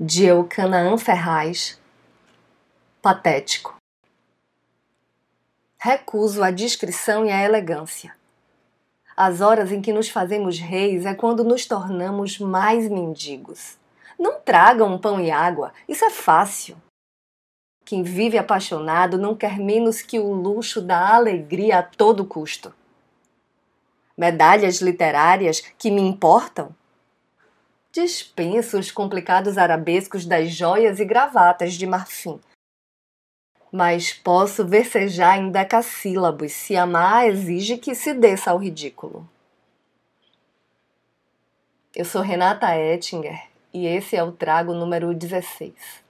de Eucanaã Ferraz, patético. Recuso a discrição e a elegância. As horas em que nos fazemos reis é quando nos tornamos mais mendigos. Não tragam pão e água, isso é fácil. Quem vive apaixonado não quer menos que o luxo da alegria a todo custo. Medalhas literárias que me importam? Dispenso os complicados arabescos das joias e gravatas de marfim. Mas posso versejar em decassílabos se amar exige que se desça ao ridículo. Eu sou Renata Ettinger e esse é o trago número 16.